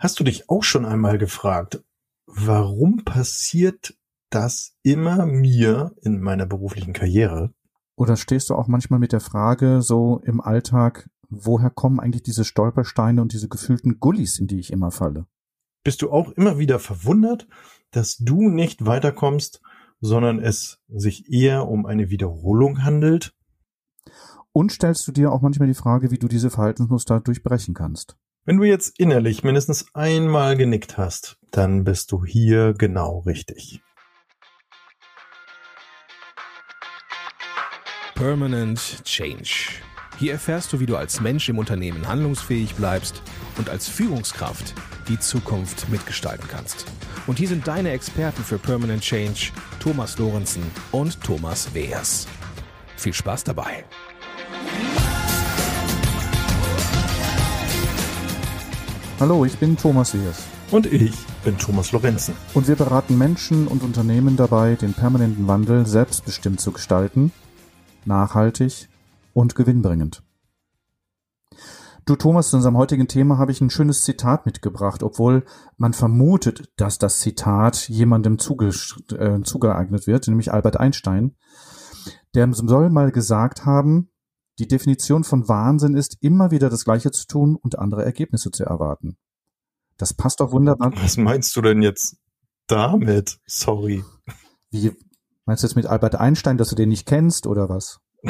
Hast du dich auch schon einmal gefragt, warum passiert das immer mir in meiner beruflichen Karriere? Oder stehst du auch manchmal mit der Frage so im Alltag, woher kommen eigentlich diese Stolpersteine und diese gefühlten Gullis, in die ich immer falle? Bist du auch immer wieder verwundert, dass du nicht weiterkommst, sondern es sich eher um eine Wiederholung handelt? Und stellst du dir auch manchmal die Frage, wie du diese Verhaltensmuster durchbrechen kannst? Wenn du jetzt innerlich mindestens einmal genickt hast, dann bist du hier genau richtig. Permanent Change. Hier erfährst du, wie du als Mensch im Unternehmen handlungsfähig bleibst und als Führungskraft die Zukunft mitgestalten kannst. Und hier sind deine Experten für Permanent Change, Thomas Lorenzen und Thomas Weers. Viel Spaß dabei! Hallo, ich bin Thomas Seers. Und ich bin Thomas Lorenzen. Und wir beraten Menschen und Unternehmen dabei, den permanenten Wandel selbstbestimmt zu gestalten, nachhaltig und gewinnbringend. Du Thomas, zu unserem heutigen Thema habe ich ein schönes Zitat mitgebracht, obwohl man vermutet, dass das Zitat jemandem zuge äh, zugeeignet wird, nämlich Albert Einstein. Der soll mal gesagt haben, die Definition von Wahnsinn ist, immer wieder das Gleiche zu tun und andere Ergebnisse zu erwarten. Das passt doch wunderbar. Was meinst du denn jetzt damit? Sorry. Wie meinst du jetzt mit Albert Einstein, dass du den nicht kennst oder was?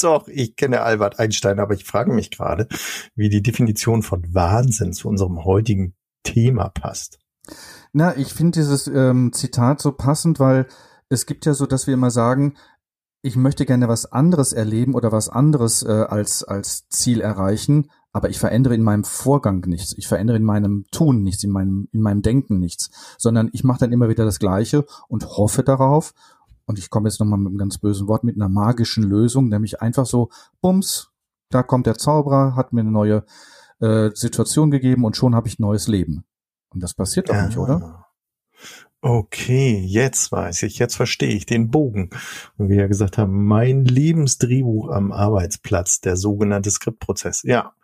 Doch, ich kenne Albert Einstein, aber ich frage mich gerade, wie die Definition von Wahnsinn zu unserem heutigen Thema passt. Na, ich finde dieses ähm, Zitat so passend, weil es gibt ja so, dass wir immer sagen, ich möchte gerne was anderes erleben oder was anderes äh, als, als Ziel erreichen, aber ich verändere in meinem Vorgang nichts, ich verändere in meinem Tun nichts, in meinem, in meinem Denken nichts, sondern ich mache dann immer wieder das Gleiche und hoffe darauf. Und ich komme jetzt nochmal mit einem ganz bösen Wort, mit einer magischen Lösung, nämlich einfach so, bums, da kommt der Zauberer, hat mir eine neue äh, Situation gegeben und schon habe ich neues Leben. Und das passiert doch ja. nicht, oder? Okay, jetzt weiß ich, jetzt verstehe ich den Bogen. Und wie wir gesagt haben, mein Lebensdrehbuch am Arbeitsplatz, der sogenannte Skriptprozess. Ja,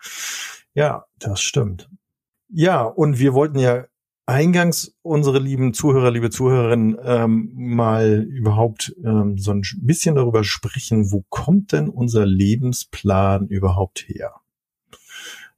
ja, das stimmt. Ja, und wir wollten ja eingangs unsere lieben Zuhörer, liebe Zuhörerinnen, ähm, mal überhaupt ähm, so ein bisschen darüber sprechen, wo kommt denn unser Lebensplan überhaupt her?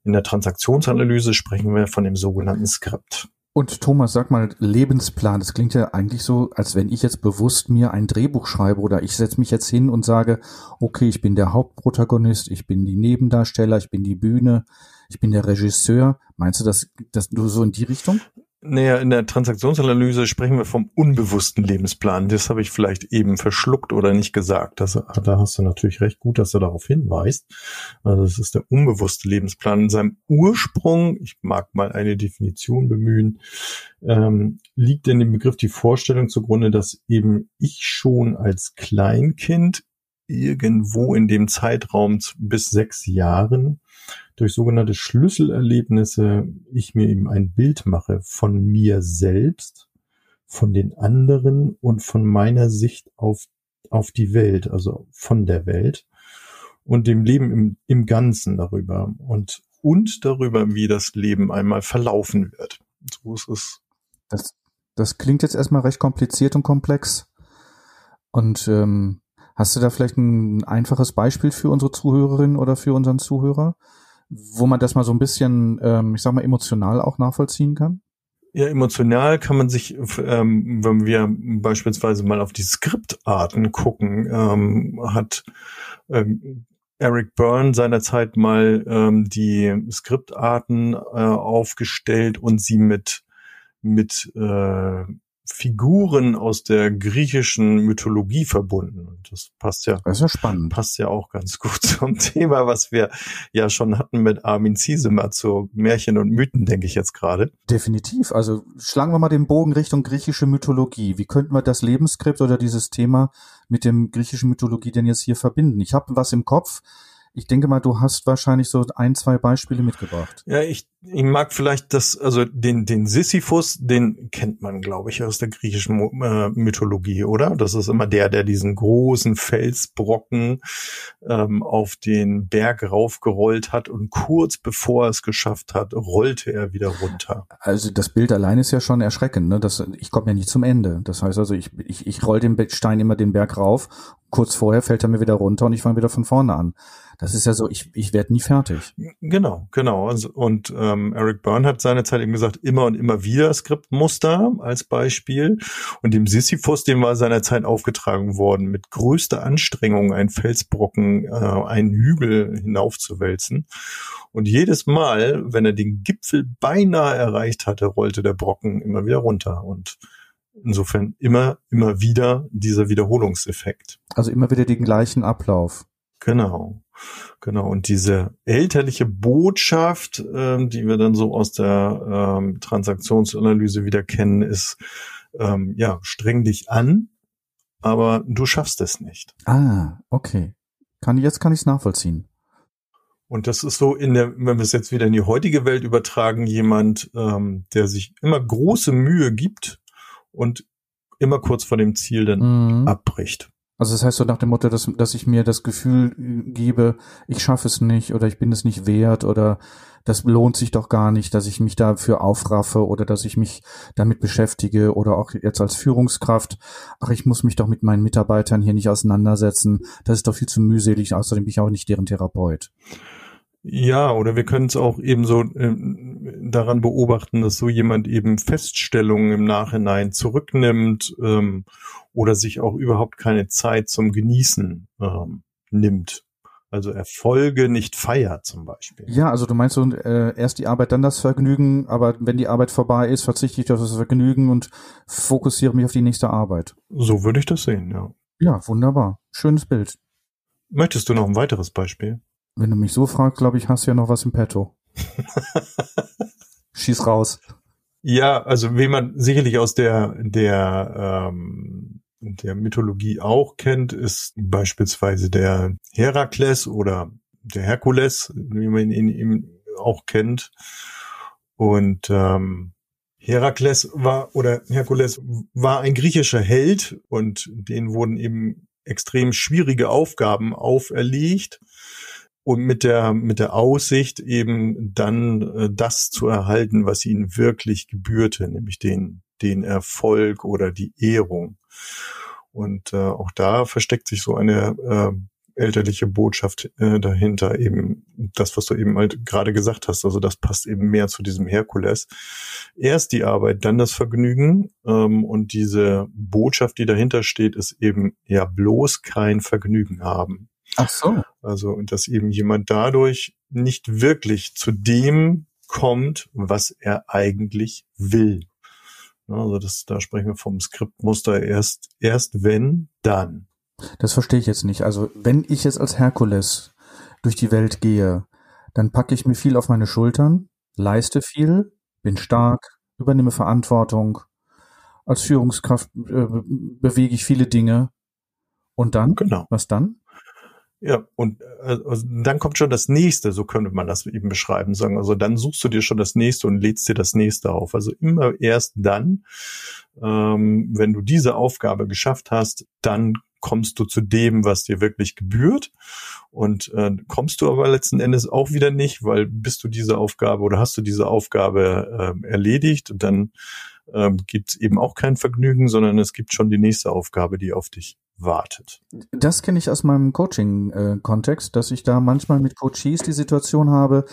In der Transaktionsanalyse sprechen wir von dem sogenannten Skript. Und Thomas, sag mal, Lebensplan, das klingt ja eigentlich so, als wenn ich jetzt bewusst mir ein Drehbuch schreibe oder ich setze mich jetzt hin und sage, okay, ich bin der Hauptprotagonist, ich bin die Nebendarsteller, ich bin die Bühne, ich bin der Regisseur. Meinst du das, das du so in die Richtung? Naja, in der Transaktionsanalyse sprechen wir vom unbewussten Lebensplan. Das habe ich vielleicht eben verschluckt oder nicht gesagt. Das, da hast du natürlich recht gut, dass du darauf hinweist. Also das ist der unbewusste Lebensplan. In seinem Ursprung, ich mag mal eine Definition bemühen, ähm, liegt in dem Begriff die Vorstellung zugrunde, dass eben ich schon als Kleinkind irgendwo in dem Zeitraum bis sechs Jahren durch sogenannte Schlüsselerlebnisse ich mir eben ein Bild mache von mir selbst, von den anderen und von meiner Sicht auf, auf die Welt, also von der Welt und dem Leben im, im Ganzen darüber und, und darüber, wie das Leben einmal verlaufen wird. So ist es. Das, das klingt jetzt erstmal recht kompliziert und komplex. Und ähm, hast du da vielleicht ein einfaches Beispiel für unsere Zuhörerin oder für unseren Zuhörer? wo man das mal so ein bisschen, ähm, ich sag mal, emotional auch nachvollziehen kann? Ja, emotional kann man sich, ähm, wenn wir beispielsweise mal auf die Skriptarten gucken, ähm, hat ähm, Eric Byrne seinerzeit mal ähm, die Skriptarten äh, aufgestellt und sie mit mit äh, Figuren aus der griechischen Mythologie verbunden. Und das passt ja, das ist ja spannend. Passt ja auch ganz gut zum Thema, was wir ja schon hatten mit Armin Ziesemer zu Märchen und Mythen, denke ich jetzt gerade. Definitiv. Also schlagen wir mal den Bogen Richtung griechische Mythologie. Wie könnten wir das Lebensskript oder dieses Thema mit dem griechischen Mythologie denn jetzt hier verbinden? Ich habe was im Kopf. Ich denke mal, du hast wahrscheinlich so ein, zwei Beispiele mitgebracht. Ja, ich, ich mag vielleicht das, also den, den Sisyphus, den kennt man, glaube ich, aus der griechischen äh, Mythologie, oder? Das ist immer der, der diesen großen Felsbrocken ähm, auf den Berg raufgerollt hat und kurz bevor er es geschafft hat, rollte er wieder runter. Also das Bild allein ist ja schon erschreckend, ne? Das, ich komme ja nicht zum Ende. Das heißt also, ich, ich, ich roll den Stein immer den Berg rauf, kurz vorher fällt er mir wieder runter und ich fange wieder von vorne an. Das ist ja so, ich, ich werde nie fertig. Genau, genau. Also, und ähm, Eric Byrne hat seinerzeit eben gesagt, immer und immer wieder Skriptmuster als Beispiel. Und dem Sisyphus, dem war seinerzeit aufgetragen worden, mit größter Anstrengung einen Felsbrocken, äh, einen Hügel hinaufzuwälzen. Und jedes Mal, wenn er den Gipfel beinahe erreicht hatte, rollte der Brocken immer wieder runter. Und insofern immer, immer wieder dieser Wiederholungseffekt. Also immer wieder den gleichen Ablauf. Genau. Genau, und diese elterliche Botschaft, ähm, die wir dann so aus der ähm, Transaktionsanalyse wieder kennen, ist, ähm, ja, streng dich an, aber du schaffst es nicht. Ah, okay. Kann, jetzt kann ich es nachvollziehen. Und das ist so in der, wenn wir es jetzt wieder in die heutige Welt übertragen, jemand, ähm, der sich immer große Mühe gibt und immer kurz vor dem Ziel dann mhm. abbricht. Also das heißt so nach dem Motto, dass, dass ich mir das Gefühl äh, gebe, ich schaffe es nicht oder ich bin es nicht wert oder das lohnt sich doch gar nicht, dass ich mich dafür aufraffe oder dass ich mich damit beschäftige oder auch jetzt als Führungskraft, ach, ich muss mich doch mit meinen Mitarbeitern hier nicht auseinandersetzen, das ist doch viel zu mühselig, außerdem bin ich auch nicht deren Therapeut. Ja, oder wir können es auch eben so äh, daran beobachten, dass so jemand eben Feststellungen im Nachhinein zurücknimmt ähm, oder sich auch überhaupt keine Zeit zum Genießen ähm, nimmt. Also Erfolge nicht feiert zum Beispiel. Ja, also du meinst so, äh, erst die Arbeit, dann das Vergnügen, aber wenn die Arbeit vorbei ist, verzichte ich auf das Vergnügen und fokussiere mich auf die nächste Arbeit. So würde ich das sehen, ja. Ja, wunderbar. Schönes Bild. Möchtest du noch ein weiteres Beispiel? Wenn du mich so fragst, glaube ich, hast du ja noch was im Petto. Schieß raus. Ja, also wie man sicherlich aus der der ähm, der Mythologie auch kennt, ist beispielsweise der Herakles oder der Herkules, wie man ihn, ihn auch kennt. Und ähm, Herakles war oder Herkules war ein griechischer Held und denen wurden eben extrem schwierige Aufgaben auferlegt und mit der mit der Aussicht eben dann äh, das zu erhalten, was ihnen wirklich gebührte, nämlich den den Erfolg oder die Ehrung. Und äh, auch da versteckt sich so eine äh, elterliche Botschaft äh, dahinter, eben das, was du eben halt gerade gesagt hast. Also das passt eben mehr zu diesem Herkules. Erst die Arbeit, dann das Vergnügen. Ähm, und diese Botschaft, die dahinter steht, ist eben ja bloß kein Vergnügen haben. Ach so. Also, dass eben jemand dadurch nicht wirklich zu dem kommt, was er eigentlich will. Also das, da sprechen wir vom Skriptmuster erst, erst wenn, dann. Das verstehe ich jetzt nicht. Also wenn ich jetzt als Herkules durch die Welt gehe, dann packe ich mir viel auf meine Schultern, leiste viel, bin stark, übernehme Verantwortung. Als Führungskraft äh, bewege ich viele Dinge. Und dann? Genau. Was dann? Ja, und äh, also dann kommt schon das nächste, so könnte man das eben beschreiben, sagen. Also dann suchst du dir schon das nächste und lädst dir das nächste auf. Also immer erst dann, ähm, wenn du diese Aufgabe geschafft hast, dann kommst du zu dem, was dir wirklich gebührt. Und äh, kommst du aber letzten Endes auch wieder nicht, weil bist du diese Aufgabe oder hast du diese Aufgabe äh, erledigt, dann ähm, gibt es eben auch kein Vergnügen, sondern es gibt schon die nächste Aufgabe, die auf dich wartet. Das kenne ich aus meinem Coaching-Kontext, dass ich da manchmal mit Coaches die Situation habe,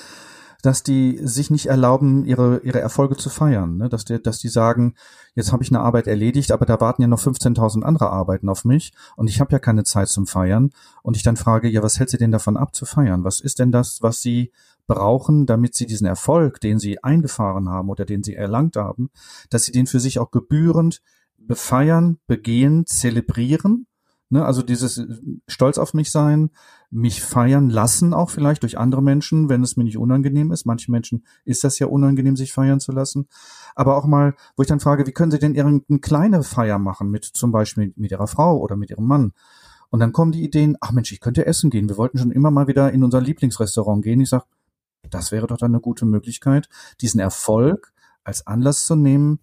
dass die sich nicht erlauben, ihre, ihre Erfolge zu feiern. Ne? Dass, die, dass die sagen, jetzt habe ich eine Arbeit erledigt, aber da warten ja noch 15.000 andere Arbeiten auf mich und ich habe ja keine Zeit zum Feiern. Und ich dann frage, ja, was hält sie denn davon ab zu feiern? Was ist denn das, was sie brauchen, damit sie diesen Erfolg, den sie eingefahren haben oder den sie erlangt haben, dass sie den für sich auch gebührend befeiern, begehen, zelebrieren Ne, also dieses äh, Stolz auf mich sein, mich feiern lassen auch vielleicht durch andere Menschen, wenn es mir nicht unangenehm ist. Manche Menschen ist das ja unangenehm, sich feiern zu lassen. Aber auch mal, wo ich dann frage, wie können Sie denn irgendeine kleine Feier machen mit zum Beispiel mit Ihrer Frau oder mit Ihrem Mann? Und dann kommen die Ideen, ach Mensch, ich könnte essen gehen. Wir wollten schon immer mal wieder in unser Lieblingsrestaurant gehen. Ich sag, das wäre doch dann eine gute Möglichkeit, diesen Erfolg als Anlass zu nehmen,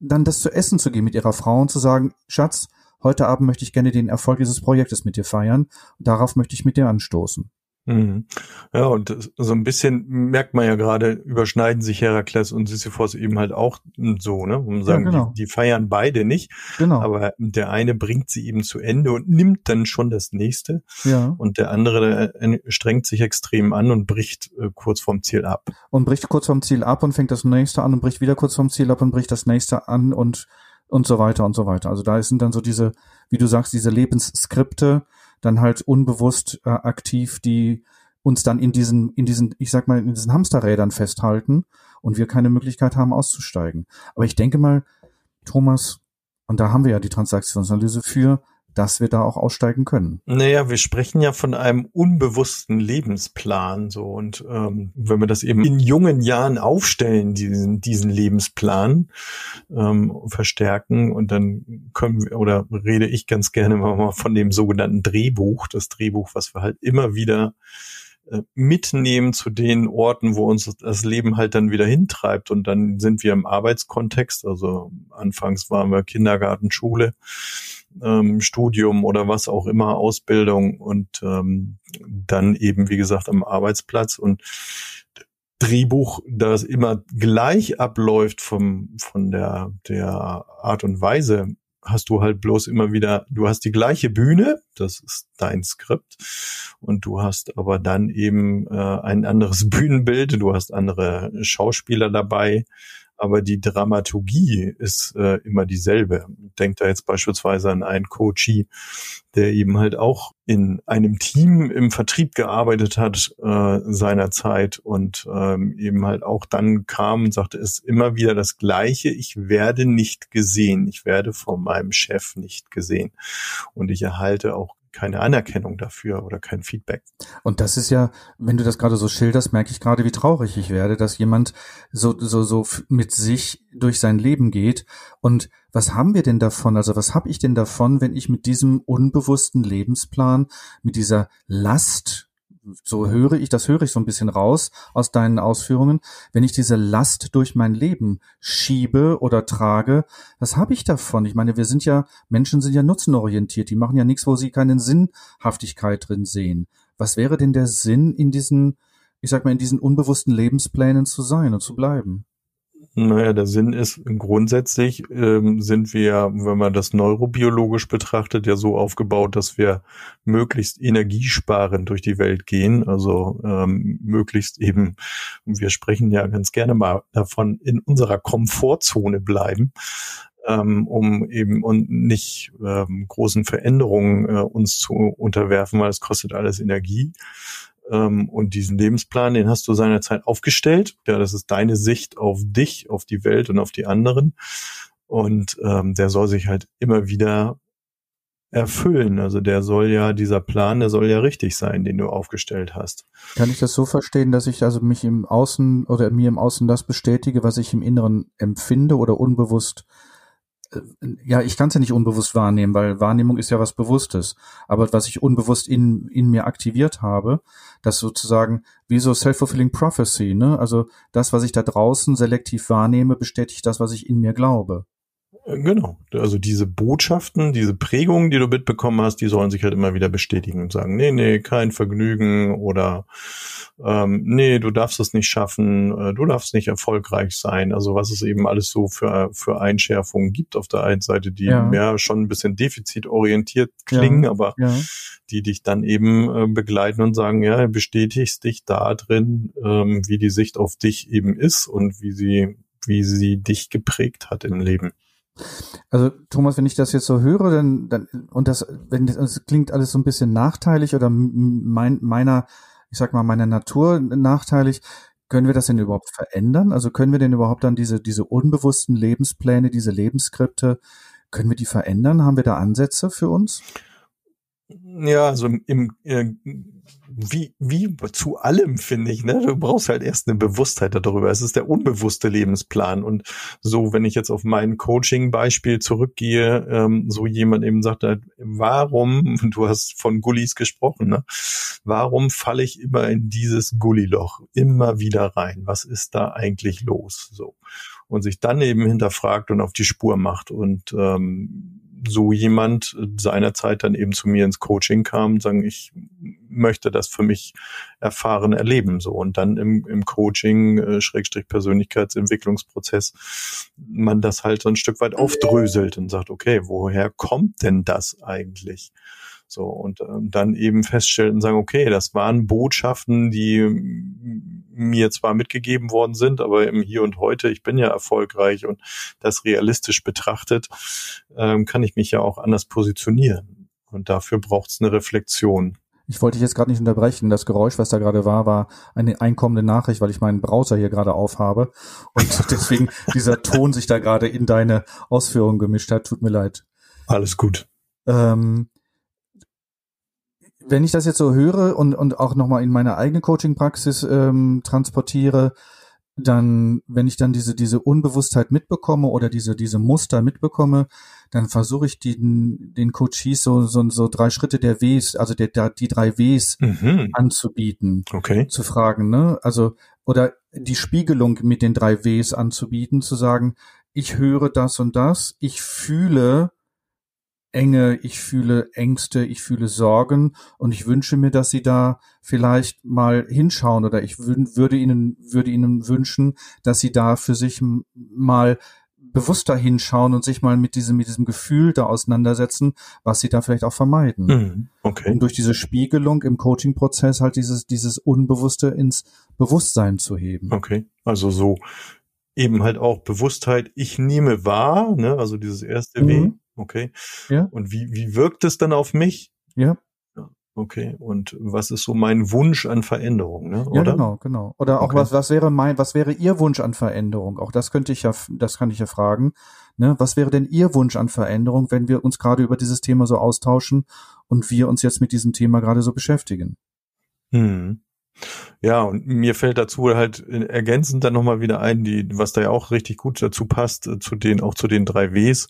dann das zu essen zu gehen mit ihrer Frau und zu sagen, Schatz, heute Abend möchte ich gerne den Erfolg dieses Projektes mit dir feiern. Darauf möchte ich mit dir anstoßen. Mhm. Ja, und so ein bisschen merkt man ja gerade, überschneiden sich Herakles und Sisyphos eben halt auch so, ne? Um sagen, ja, genau. die, die, feiern beide nicht. Genau. Aber der eine bringt sie eben zu Ende und nimmt dann schon das nächste. Ja. Und der andere der strengt sich extrem an und bricht äh, kurz vorm Ziel ab. Und bricht kurz vorm Ziel ab und fängt das nächste an und bricht wieder kurz vorm Ziel ab und bricht das nächste an und und so weiter und so weiter. Also da sind dann so diese, wie du sagst, diese Lebensskripte, dann halt unbewusst äh, aktiv, die uns dann in diesen, in diesen, ich sag mal, in diesen Hamsterrädern festhalten und wir keine Möglichkeit haben auszusteigen. Aber ich denke mal, Thomas, und da haben wir ja die Transaktionsanalyse für, dass wir da auch aussteigen können. Naja, wir sprechen ja von einem unbewussten Lebensplan so und ähm, wenn wir das eben in jungen Jahren aufstellen, diesen, diesen Lebensplan ähm, verstärken und dann können wir oder rede ich ganz gerne mal von dem sogenannten Drehbuch, das Drehbuch, was wir halt immer wieder mitnehmen zu den Orten, wo uns das Leben halt dann wieder hintreibt. Und dann sind wir im Arbeitskontext. Also anfangs waren wir Kindergarten, Schule ähm, Studium oder was auch immer, Ausbildung und ähm, dann eben, wie gesagt, am Arbeitsplatz und Drehbuch, das immer gleich abläuft vom, von der, der Art und Weise, hast du halt bloß immer wieder, du hast die gleiche Bühne, das ist dein Skript, und du hast aber dann eben äh, ein anderes Bühnenbild, du hast andere Schauspieler dabei, aber die Dramaturgie ist äh, immer dieselbe. Denkt da jetzt beispielsweise an einen Coachie, der eben halt auch in einem Team im Vertrieb gearbeitet hat äh, seinerzeit und ähm, eben halt auch dann kam und sagte, es ist immer wieder das Gleiche, ich werde nicht gesehen, ich werde von meinem Chef nicht gesehen. Und ich erhalte auch keine Anerkennung dafür oder kein Feedback. Und das ist ja, wenn du das gerade so schilderst, merke ich gerade, wie traurig ich werde, dass jemand so, so, so mit sich durch sein Leben geht. Und was haben wir denn davon? Also was habe ich denn davon, wenn ich mit diesem unbewussten Lebensplan, mit dieser Last so höre ich, das höre ich so ein bisschen raus aus deinen Ausführungen, wenn ich diese Last durch mein Leben schiebe oder trage, was habe ich davon? Ich meine, wir sind ja, Menschen sind ja nutzenorientiert, die machen ja nichts, wo sie keine Sinnhaftigkeit drin sehen. Was wäre denn der Sinn in diesen, ich sag mal, in diesen unbewussten Lebensplänen zu sein und zu bleiben? Naja, der Sinn ist grundsätzlich ähm, sind wir, wenn man das neurobiologisch betrachtet, ja so aufgebaut, dass wir möglichst energiesparend durch die Welt gehen. Also ähm, möglichst eben, wir sprechen ja ganz gerne mal davon, in unserer Komfortzone bleiben ähm, um eben und nicht ähm, großen Veränderungen äh, uns zu unterwerfen, weil es kostet alles Energie. Ähm, und diesen Lebensplan, den hast du seinerzeit aufgestellt. Ja, das ist deine Sicht auf dich, auf die Welt und auf die anderen. Und ähm, der soll sich halt immer wieder erfüllen. Also der soll ja, dieser Plan, der soll ja richtig sein, den du aufgestellt hast. Kann ich das so verstehen, dass ich also mich im Außen oder mir im Außen das bestätige, was ich im Inneren empfinde oder unbewusst ja, ich kann es ja nicht unbewusst wahrnehmen, weil Wahrnehmung ist ja was Bewusstes. Aber was ich unbewusst in, in mir aktiviert habe, das sozusagen wie so Self-Fulfilling Prophecy, ne? Also das, was ich da draußen selektiv wahrnehme, bestätigt das, was ich in mir glaube. Genau. Also diese Botschaften, diese Prägungen, die du mitbekommen hast, die sollen sich halt immer wieder bestätigen und sagen, nee, nee, kein Vergnügen oder ähm, nee, du darfst es nicht schaffen, äh, du darfst nicht erfolgreich sein. Also was es eben alles so für, für Einschärfungen gibt auf der einen Seite, die ja. mehr schon ein bisschen defizitorientiert klingen, ja. aber ja. die dich dann eben äh, begleiten und sagen, ja, bestätigst dich da drin, ähm, wie die Sicht auf dich eben ist und wie sie, wie sie dich geprägt hat im Leben. Also Thomas, wenn ich das jetzt so höre, dann, dann und das, wenn das, das klingt alles so ein bisschen nachteilig oder mein, meiner ich sag mal, meiner Natur nachteilig. Können wir das denn überhaupt verändern? Also können wir denn überhaupt dann diese, diese unbewussten Lebenspläne, diese Lebensskripte, können wir die verändern? Haben wir da Ansätze für uns? Ja, also im, äh, wie, wie zu allem, finde ich, ne? Du brauchst halt erst eine Bewusstheit darüber. Es ist der unbewusste Lebensplan. Und so, wenn ich jetzt auf mein Coaching-Beispiel zurückgehe, ähm, so jemand eben sagt, halt, warum, du hast von Gullis gesprochen, ne? Warum falle ich immer in dieses Gulliloch? Immer wieder rein. Was ist da eigentlich los? So. Und sich dann eben hinterfragt und auf die Spur macht und ähm, so jemand seinerzeit dann eben zu mir ins Coaching kam und sagen, ich möchte das für mich erfahren, erleben, so. Und dann im, im Coaching, äh, Schrägstrich Persönlichkeitsentwicklungsprozess, man das halt so ein Stück weit aufdröselt und sagt, okay, woher kommt denn das eigentlich? So, und ähm, dann eben feststellen und sagen, okay, das waren Botschaften, die mir zwar mitgegeben worden sind, aber im Hier und Heute, ich bin ja erfolgreich und das realistisch betrachtet, ähm, kann ich mich ja auch anders positionieren. Und dafür braucht es eine Reflexion. Ich wollte dich jetzt gerade nicht unterbrechen. Das Geräusch, was da gerade war, war eine einkommende Nachricht, weil ich meinen Browser hier gerade aufhabe und deswegen dieser Ton sich da gerade in deine Ausführungen gemischt hat. Tut mir leid. Alles gut. Ähm, wenn ich das jetzt so höre und, und auch nochmal in meine eigene Coaching-Praxis ähm, transportiere, dann, wenn ich dann diese, diese Unbewusstheit mitbekomme oder diese, diese Muster mitbekomme, dann versuche ich den, den Coaches so, so, so drei Schritte der Ws, also der, die drei Ws mhm. anzubieten. Okay. Zu fragen, ne? Also, oder die Spiegelung mit den drei Ws anzubieten, zu sagen, ich höre das und das, ich fühle Enge, ich fühle Ängste, ich fühle Sorgen und ich wünsche mir, dass Sie da vielleicht mal hinschauen oder ich würde Ihnen, würde Ihnen wünschen, dass Sie da für sich mal bewusster hinschauen und sich mal mit diesem, mit diesem Gefühl da auseinandersetzen, was sie da vielleicht auch vermeiden. Mhm, okay. Und durch diese Spiegelung im Coaching-Prozess halt dieses, dieses Unbewusste ins Bewusstsein zu heben. Okay. Also so eben halt auch Bewusstheit, ich nehme wahr, ne, also dieses erste mhm. W, okay. Ja. Und wie, wie wirkt es dann auf mich? Ja. Okay, und was ist so mein Wunsch an Veränderung, ne? Oder? Ja, genau, genau. Oder auch okay. was, was wäre mein, was wäre Ihr Wunsch an Veränderung? Auch das könnte ich ja, das kann ich ja fragen. Ne? Was wäre denn Ihr Wunsch an Veränderung, wenn wir uns gerade über dieses Thema so austauschen und wir uns jetzt mit diesem Thema gerade so beschäftigen? Hm. Ja, und mir fällt dazu halt ergänzend dann nochmal wieder ein, die, was da ja auch richtig gut dazu passt, äh, zu den, auch zu den drei Ws,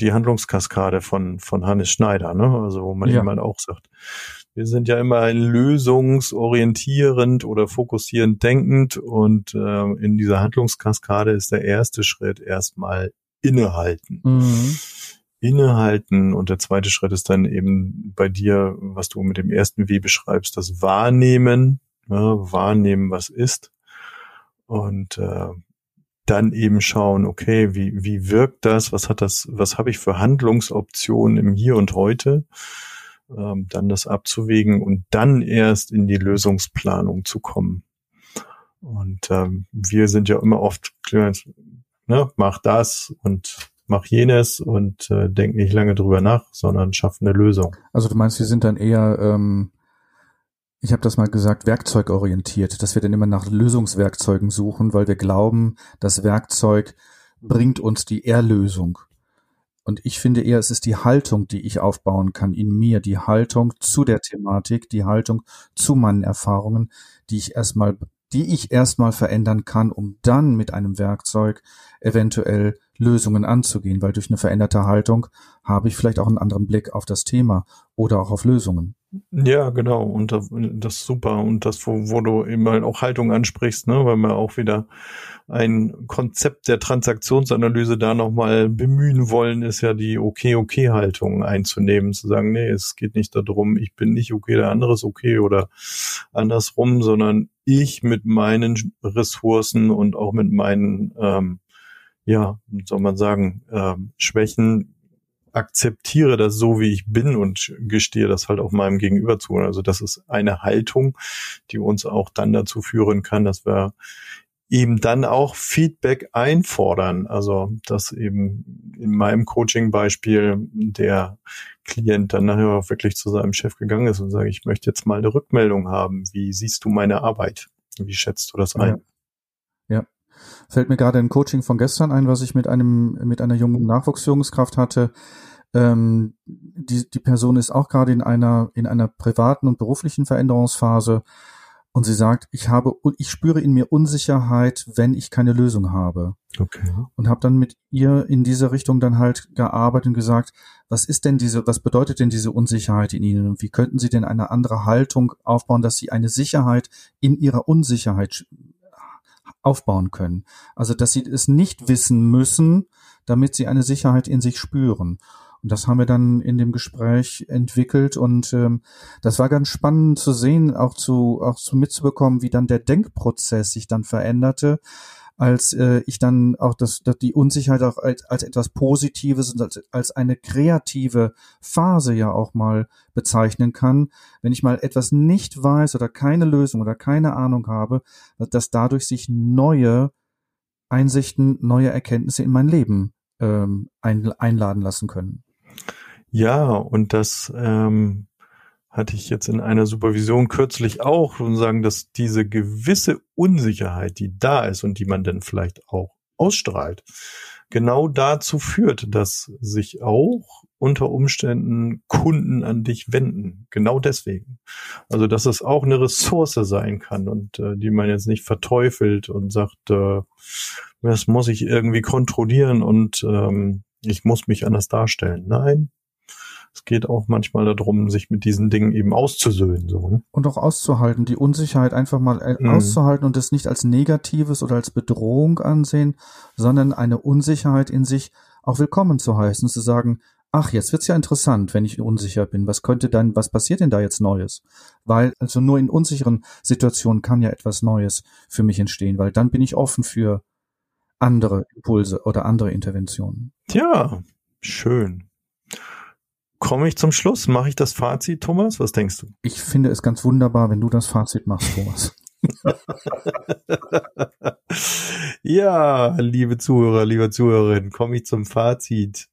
die Handlungskaskade von, von Hannes Schneider, ne? Also wo man ja. jemand auch sagt, wir sind ja immer lösungsorientierend oder fokussierend denkend und äh, in dieser Handlungskaskade ist der erste Schritt erstmal innehalten. Mhm. Innehalten und der zweite Schritt ist dann eben bei dir, was du mit dem ersten W beschreibst, das Wahrnehmen, ne, wahrnehmen, was ist und äh, dann eben schauen, okay, wie, wie wirkt das, was hat das, was habe ich für Handlungsoptionen im Hier und Heute, ähm, dann das abzuwägen und dann erst in die Lösungsplanung zu kommen. Und ähm, wir sind ja immer oft, ne, mach das und mach jenes und äh, denk nicht lange drüber nach, sondern schaff eine Lösung. Also du meinst, wir sind dann eher ähm, ich habe das mal gesagt, werkzeugorientiert, dass wir dann immer nach Lösungswerkzeugen suchen, weil wir glauben, das Werkzeug bringt uns die Erlösung. Und ich finde eher, es ist die Haltung, die ich aufbauen kann in mir, die Haltung zu der Thematik, die Haltung zu meinen Erfahrungen, die ich erstmal, die ich erstmal verändern kann, um dann mit einem Werkzeug eventuell Lösungen anzugehen, weil durch eine veränderte Haltung habe ich vielleicht auch einen anderen Blick auf das Thema oder auch auf Lösungen. Ja, genau. Und das, ist super. Und das, wo, wo du eben halt auch Haltung ansprichst, ne, weil wir auch wieder ein Konzept der Transaktionsanalyse da nochmal bemühen wollen, ist ja die Okay-Okay-Haltung einzunehmen, zu sagen, nee, es geht nicht darum, ich bin nicht okay, der andere ist okay oder andersrum, sondern ich mit meinen Ressourcen und auch mit meinen, ähm, ja, soll man sagen, ähm, Schwächen akzeptiere das so, wie ich bin und gestehe das halt auch meinem Gegenüber zu. Also das ist eine Haltung, die uns auch dann dazu führen kann, dass wir eben dann auch Feedback einfordern. Also dass eben in meinem Coaching-Beispiel der Klient dann nachher auch wirklich zu seinem Chef gegangen ist und sagt, ich möchte jetzt mal eine Rückmeldung haben. Wie siehst du meine Arbeit? Wie schätzt du das ein? Ja. ja. Fällt mir gerade ein Coaching von gestern ein, was ich mit einem, mit einer jungen Nachwuchsführungskraft hatte. ähm, die, die Person ist auch gerade in einer, in einer privaten und beruflichen Veränderungsphase und sie sagt, ich habe, ich spüre in mir Unsicherheit, wenn ich keine Lösung habe. Okay. Und habe dann mit ihr in diese Richtung dann halt gearbeitet und gesagt, was ist denn diese, was bedeutet denn diese Unsicherheit in Ihnen und wie könnten Sie denn eine andere Haltung aufbauen, dass Sie eine Sicherheit in Ihrer Unsicherheit aufbauen können? Also, dass Sie es nicht wissen müssen, damit Sie eine Sicherheit in sich spüren. Und das haben wir dann in dem Gespräch entwickelt und ähm, das war ganz spannend zu sehen, auch zu auch zu mitzubekommen, wie dann der Denkprozess sich dann veränderte, als äh, ich dann auch das, das die Unsicherheit auch als, als etwas Positives und als, als eine kreative Phase ja auch mal bezeichnen kann, wenn ich mal etwas nicht weiß oder keine Lösung oder keine Ahnung habe, dass dadurch sich neue Einsichten, neue Erkenntnisse in mein Leben ähm, ein, einladen lassen können. Ja, und das ähm, hatte ich jetzt in einer Supervision kürzlich auch und sagen, dass diese gewisse Unsicherheit, die da ist und die man dann vielleicht auch ausstrahlt, genau dazu führt, dass sich auch unter Umständen Kunden an dich wenden. Genau deswegen. Also, dass es auch eine Ressource sein kann und äh, die man jetzt nicht verteufelt und sagt, äh, das muss ich irgendwie kontrollieren und ähm, ich muss mich anders darstellen. Nein, es geht auch manchmal darum, sich mit diesen Dingen eben auszusöhnen. So, ne? Und auch auszuhalten, die Unsicherheit einfach mal äh, mhm. auszuhalten und es nicht als Negatives oder als Bedrohung ansehen, sondern eine Unsicherheit in sich auch willkommen zu heißen, zu sagen, ach, jetzt wird's ja interessant, wenn ich unsicher bin. Was könnte dann, was passiert denn da jetzt Neues? Weil, also nur in unsicheren Situationen kann ja etwas Neues für mich entstehen, weil dann bin ich offen für andere Impulse oder andere Interventionen. Ja, schön komme ich zum Schluss. Mache ich das Fazit, Thomas? Was denkst du? Ich finde es ganz wunderbar, wenn du das Fazit machst, Thomas. ja, liebe Zuhörer, liebe Zuhörerinnen, komme ich zum Fazit.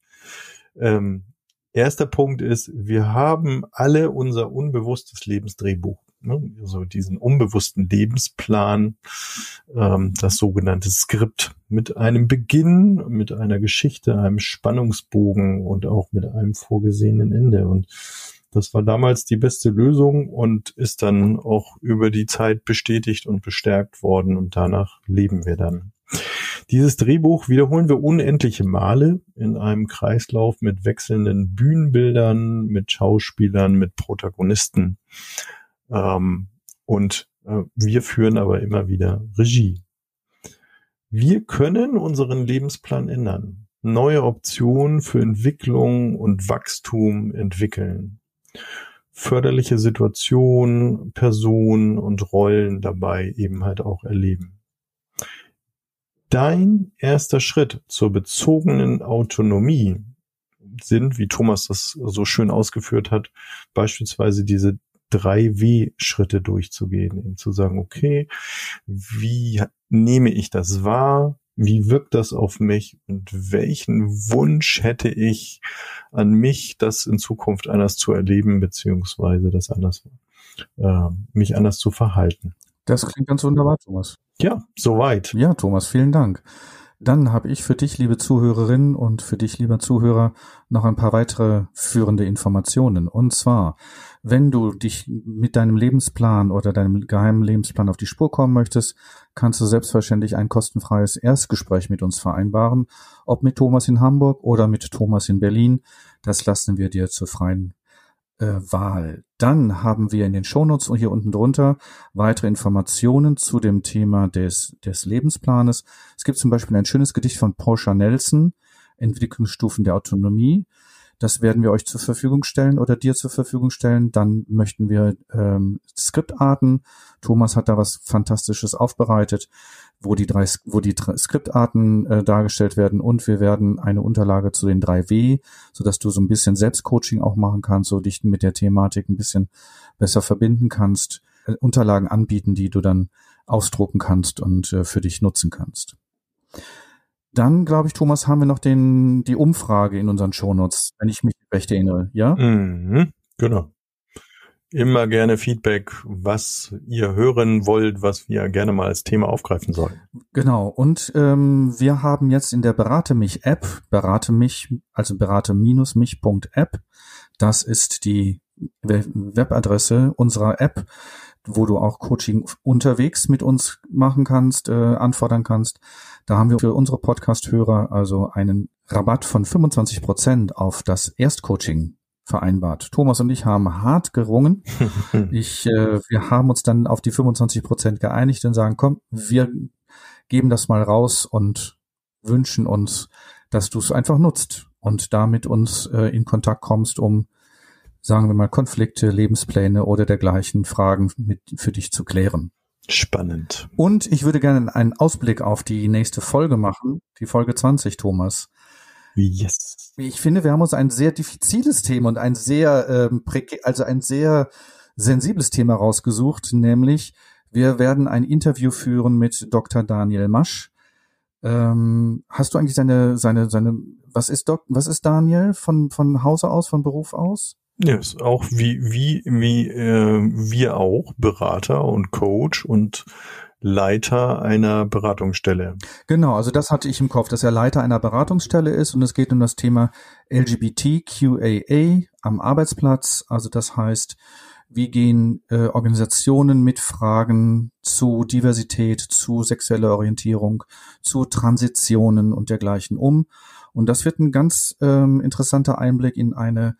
Ähm, erster Punkt ist, wir haben alle unser unbewusstes Lebensdrehbuch ne, also diesen unbewussten Lebensplan, ähm, das sogenannte Skript mit einem Beginn, mit einer Geschichte, einem Spannungsbogen und auch mit einem vorgesehenen Ende. Und das war damals die beste Lösung und ist dann auch über die Zeit bestätigt und bestärkt worden und danach leben wir dann. Dieses Drehbuch wiederholen wir unendliche Male in einem Kreislauf mit wechselnden Bühnenbildern, mit Schauspielern, mit Protagonisten. Ähm, und äh, wir führen aber immer wieder Regie. Wir können unseren Lebensplan ändern, neue Optionen für Entwicklung und Wachstum entwickeln, förderliche Situationen, Personen und Rollen dabei eben halt auch erleben. Dein erster Schritt zur bezogenen Autonomie sind, wie Thomas das so schön ausgeführt hat, beispielsweise diese drei W-Schritte durchzugehen, eben zu sagen, okay, wie nehme ich das wahr? Wie wirkt das auf mich? Und welchen Wunsch hätte ich an mich, das in Zukunft anders zu erleben, beziehungsweise das anders, äh, mich anders zu verhalten? Das klingt ganz wunderbar, Thomas. Ja, soweit. Ja, Thomas, vielen Dank. Dann habe ich für dich, liebe Zuhörerinnen und für dich, lieber Zuhörer, noch ein paar weitere führende Informationen. Und zwar, wenn du dich mit deinem Lebensplan oder deinem geheimen Lebensplan auf die Spur kommen möchtest, kannst du selbstverständlich ein kostenfreies Erstgespräch mit uns vereinbaren, ob mit Thomas in Hamburg oder mit Thomas in Berlin. Das lassen wir dir zur freien äh, Wahl. Dann haben wir in den Shownotes und hier unten drunter weitere Informationen zu dem Thema des, des Lebensplanes. Es gibt zum Beispiel ein schönes Gedicht von Portia Nelson, Entwicklungsstufen der Autonomie. Das werden wir euch zur Verfügung stellen oder dir zur Verfügung stellen. Dann möchten wir ähm, Skriptarten. Thomas hat da was Fantastisches aufbereitet wo die drei, wo die Skriptarten äh, dargestellt werden und wir werden eine Unterlage zu den drei W, so dass du so ein bisschen Selbstcoaching auch machen kannst, so dich mit der Thematik ein bisschen besser verbinden kannst, äh, Unterlagen anbieten, die du dann ausdrucken kannst und äh, für dich nutzen kannst. Dann, glaube ich, Thomas, haben wir noch den, die Umfrage in unseren Shownotes, wenn ich mich recht erinnere, ja? Mhm, genau. immer gerne Feedback, was ihr hören wollt, was wir gerne mal als Thema aufgreifen sollen. Genau. Und ähm, wir haben jetzt in der Berate mich App, berate mich, also berate-mich.app, das ist die Webadresse unserer App, wo du auch Coaching unterwegs mit uns machen kannst, äh, anfordern kannst. Da haben wir für unsere Podcast-Hörer also einen Rabatt von 25 Prozent auf das Erstcoaching vereinbart. Thomas und ich haben hart gerungen. ich, äh, wir haben uns dann auf die 25 Prozent geeinigt und sagen, komm, wir geben das mal raus und wünschen uns, dass du es einfach nutzt und damit uns äh, in Kontakt kommst, um, sagen wir mal, Konflikte, Lebenspläne oder dergleichen Fragen mit, für dich zu klären. Spannend. Und ich würde gerne einen Ausblick auf die nächste Folge machen, die Folge 20, Thomas. Yes. Ich finde, wir haben uns ein sehr diffiziles Thema und ein sehr, ähm, also ein sehr sensibles Thema rausgesucht, nämlich wir werden ein Interview führen mit Dr. Daniel Masch. Ähm, hast du eigentlich seine, seine, seine, was ist Doc, was ist Daniel von, von Hause aus, von Beruf aus? Ja, ist auch wie, wie, wie äh, wir auch, Berater und Coach und Leiter einer Beratungsstelle. Genau, also das hatte ich im Kopf, dass er Leiter einer Beratungsstelle ist und es geht um das Thema LGBTQAA am Arbeitsplatz. Also das heißt, wie gehen äh, Organisationen mit Fragen zu Diversität, zu sexueller Orientierung, zu Transitionen und dergleichen um. Und das wird ein ganz ähm, interessanter Einblick in eine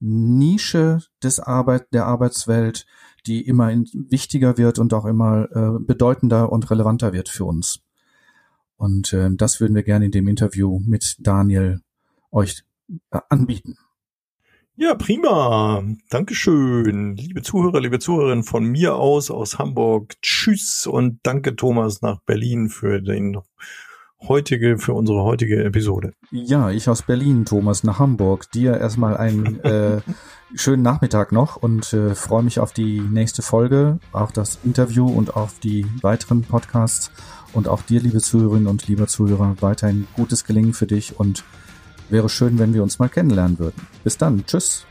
Nische des Arbeit, der Arbeitswelt, die immer wichtiger wird und auch immer äh, bedeutender und relevanter wird für uns. Und äh, das würden wir gerne in dem Interview mit Daniel euch äh, anbieten. Ja, prima. Dankeschön. Liebe Zuhörer, liebe Zuhörerinnen von mir aus, aus Hamburg. Tschüss und danke Thomas nach Berlin für den heutige, für unsere heutige Episode. Ja, ich aus Berlin, Thomas, nach Hamburg. Dir erstmal einen äh, schönen Nachmittag noch und äh, freue mich auf die nächste Folge, auch das Interview und auf die weiteren Podcasts. Und auch dir, liebe Zuhörerinnen und lieber Zuhörer, weiterhin gutes Gelingen für dich und wäre schön, wenn wir uns mal kennenlernen würden. Bis dann. Tschüss.